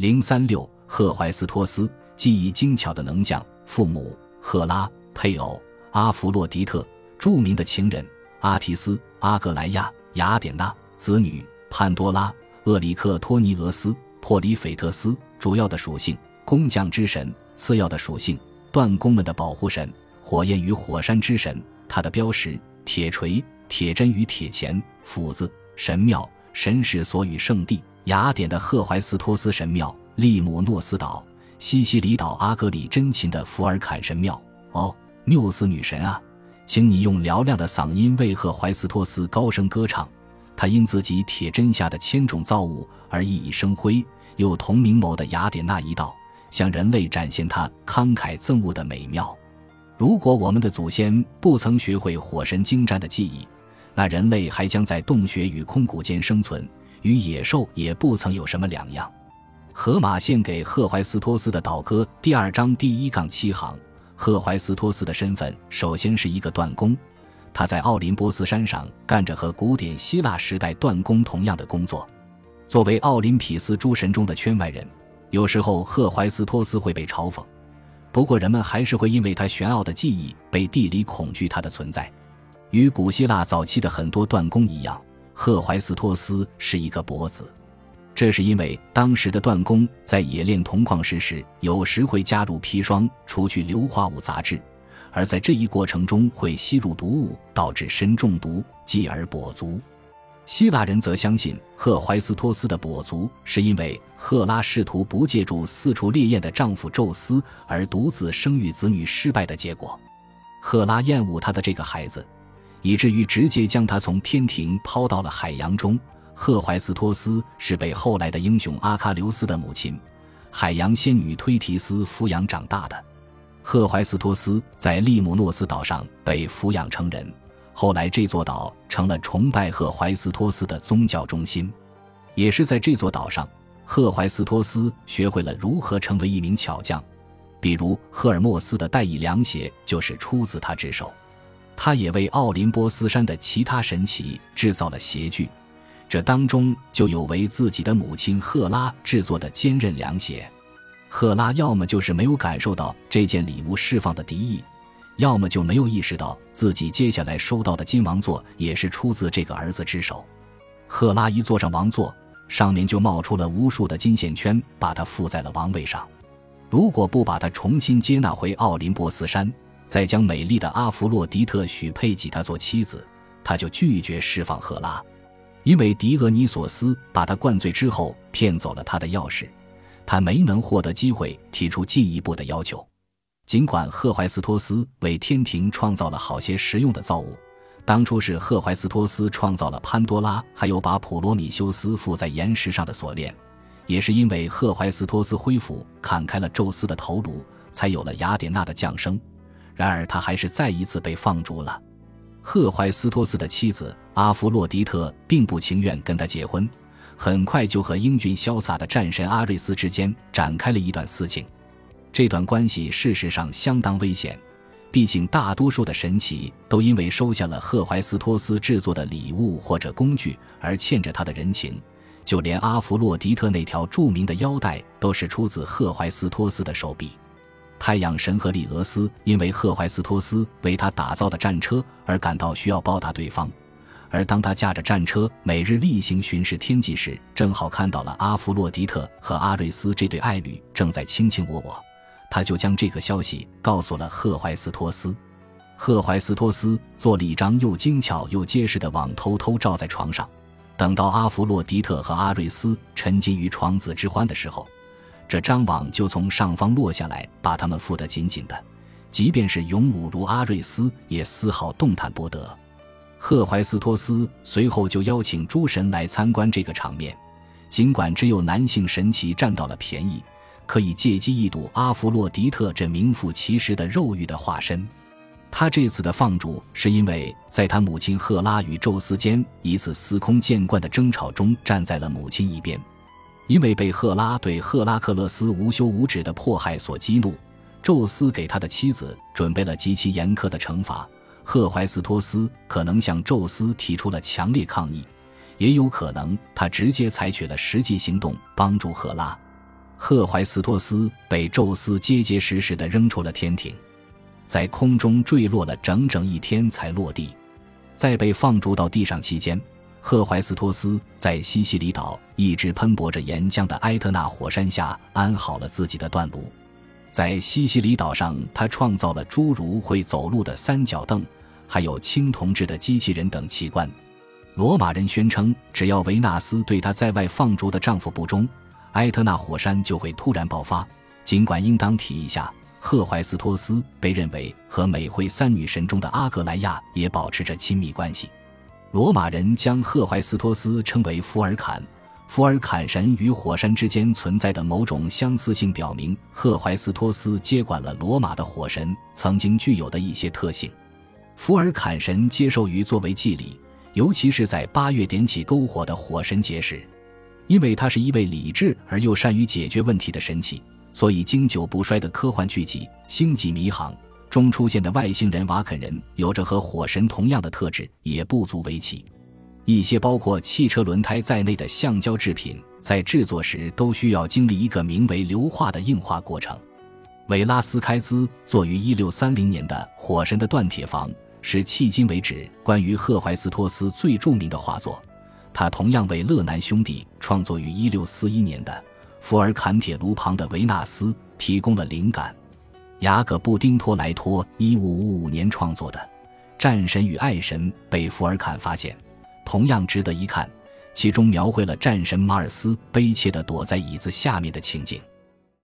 零三六，赫怀斯托斯，技艺精巧的能将，父母赫拉，配偶阿弗洛狄特，著名的情人阿提斯、阿格莱亚、雅典娜，子女潘多拉、厄里克托尼俄斯、珀里斐特斯。主要的属性：工匠之神；次要的属性：锻工们的保护神；火焰与火山之神。他的标识：铁锤、铁针与铁钳、斧子。神庙、神使所与圣地。雅典的赫怀斯托斯神庙，利姆诺斯岛、西西里岛阿格里真琴的福尔坎神庙。哦，缪斯女神啊，请你用嘹亮的嗓音为赫怀斯托斯高声歌唱。他因自己铁针下的千种造物而熠熠生辉，又同明眸的雅典娜一道，向人类展现他慷慨赠物的美妙。如果我们的祖先不曾学会火神精湛的技艺，那人类还将在洞穴与空谷间生存。与野兽也不曾有什么两样。荷马献给赫淮斯托斯的祷歌第二章第一杠七行，赫淮斯托斯的身份首先是一个锻工，他在奥林波斯山上干着和古典希腊时代锻工同样的工作。作为奥林匹斯诸神中的圈外人，有时候赫淮斯托斯会被嘲讽，不过人们还是会因为他玄奥的技艺被地理恐惧他的存在。与古希腊早期的很多锻工一样。赫淮斯托斯是一个跛子，这是因为当时的锻工在冶炼铜矿石时，有时会加入砒霜，除去硫化物杂质，而在这一过程中会吸入毒物，导致砷中毒，继而跛足。希腊人则相信赫淮斯托斯的跛足是因为赫拉试图不借助四处烈焰的丈夫宙斯而独自生育子女失败的结果。赫拉厌恶他的这个孩子。以至于直接将他从天庭抛到了海洋中。赫淮斯托斯是被后来的英雄阿喀琉斯的母亲，海洋仙女忒提斯抚养长大的。赫淮斯托斯在利姆诺斯岛上被抚养成人，后来这座岛成了崇拜赫淮斯托斯的宗教中心。也是在这座岛上，赫淮斯托斯学会了如何成为一名巧匠，比如赫尔墨斯的带翼凉鞋就是出自他之手。他也为奥林波斯山的其他神奇制造了鞋具，这当中就有为自己的母亲赫拉制作的坚韧凉鞋。赫拉要么就是没有感受到这件礼物释放的敌意，要么就没有意识到自己接下来收到的金王座也是出自这个儿子之手。赫拉一坐上王座，上面就冒出了无数的金线圈，把他附在了王位上。如果不把他重新接纳回奥林波斯山，再将美丽的阿弗洛狄特许配给他做妻子，他就拒绝释放赫拉，因为狄俄尼索斯把他灌醉之后骗走了他的钥匙，他没能获得机会提出进一步的要求。尽管赫淮斯托斯为天庭创造了好些实用的造物，当初是赫淮斯托斯创造了潘多拉，还有把普罗米修斯附在岩石上的锁链，也是因为赫淮斯托斯恢复砍开了宙斯的头颅，才有了雅典娜的降生。然而，他还是再一次被放逐了。赫淮斯托斯的妻子阿弗洛狄特并不情愿跟他结婚，很快就和英俊潇洒的战神阿瑞斯之间展开了一段私情。这段关系事实上相当危险，毕竟大多数的神奇都因为收下了赫淮斯托斯制作的礼物或者工具而欠着他的人情。就连阿弗洛狄特那条著名的腰带都是出自赫淮斯托斯的手笔。太阳神赫利俄斯因为赫淮斯托斯为他打造的战车而感到需要报答对方，而当他驾着战车每日例行巡视天际时，正好看到了阿弗洛狄特和阿瑞斯这对爱侣正在卿卿我我，他就将这个消息告诉了赫淮斯托斯。赫淮斯托斯做了一张又精巧又结实的网，偷偷罩在床上，等到阿弗洛狄特和阿瑞斯沉浸于床子之欢的时候。这张网就从上方落下来，把他们缚得紧紧的。即便是勇武如阿瑞斯，也丝毫动弹不得。赫淮斯托斯随后就邀请诸神来参观这个场面。尽管只有男性神奇占到了便宜，可以借机一睹阿弗洛狄特这名副其实的肉欲的化身。他这次的放逐，是因为在他母亲赫拉与宙斯间一次司空见惯的争吵中，站在了母亲一边。因为被赫拉对赫拉克勒斯无休无止的迫害所激怒，宙斯给他的妻子准备了极其严苛的惩罚。赫淮斯托斯可能向宙斯提出了强烈抗议，也有可能他直接采取了实际行动帮助赫拉。赫淮斯托斯被宙斯结结实实地扔出了天庭，在空中坠落了整整一天才落地。在被放逐到地上期间，赫怀斯托斯在西西里岛一直喷薄着岩浆的埃特纳火山下安好了自己的断炉。在西西里岛上，他创造了诸如会走路的三角凳，还有青铜制的机器人等奇观。罗马人宣称，只要维纳斯对她在外放逐的丈夫不忠。埃特纳火山就会突然爆发。尽管应当提一下，赫怀斯托斯被认为和美惠三女神中的阿格莱亚也保持着亲密关系。罗马人将赫淮斯托斯称为福尔坎。福尔坎神与火山之间存在的某种相似性，表明赫淮斯托斯接管了罗马的火神曾经具有的一些特性。福尔坎神接受于作为祭礼，尤其是在八月点起篝火的火神节时。因为他是一位理智而又善于解决问题的神奇，所以经久不衰的科幻剧集《星际迷航》中出现的外星人瓦肯人有着和火神同样的特质，也不足为奇。一些包括汽车轮胎在内的橡胶制品在制作时都需要经历一个名为硫化的硬化过程。韦拉斯开兹作于1630年的《火神的锻铁房》是迄今为止关于赫怀斯托斯最著名的画作。他同样为勒南兄弟创作于1641年的《福尔坎铁炉旁的维纳斯》提供了灵感。雅各布丁托莱托1555年创作的《战神与爱神》被福尔坎发现，同样值得一看。其中描绘了战神马尔斯悲切地躲在椅子下面的情景。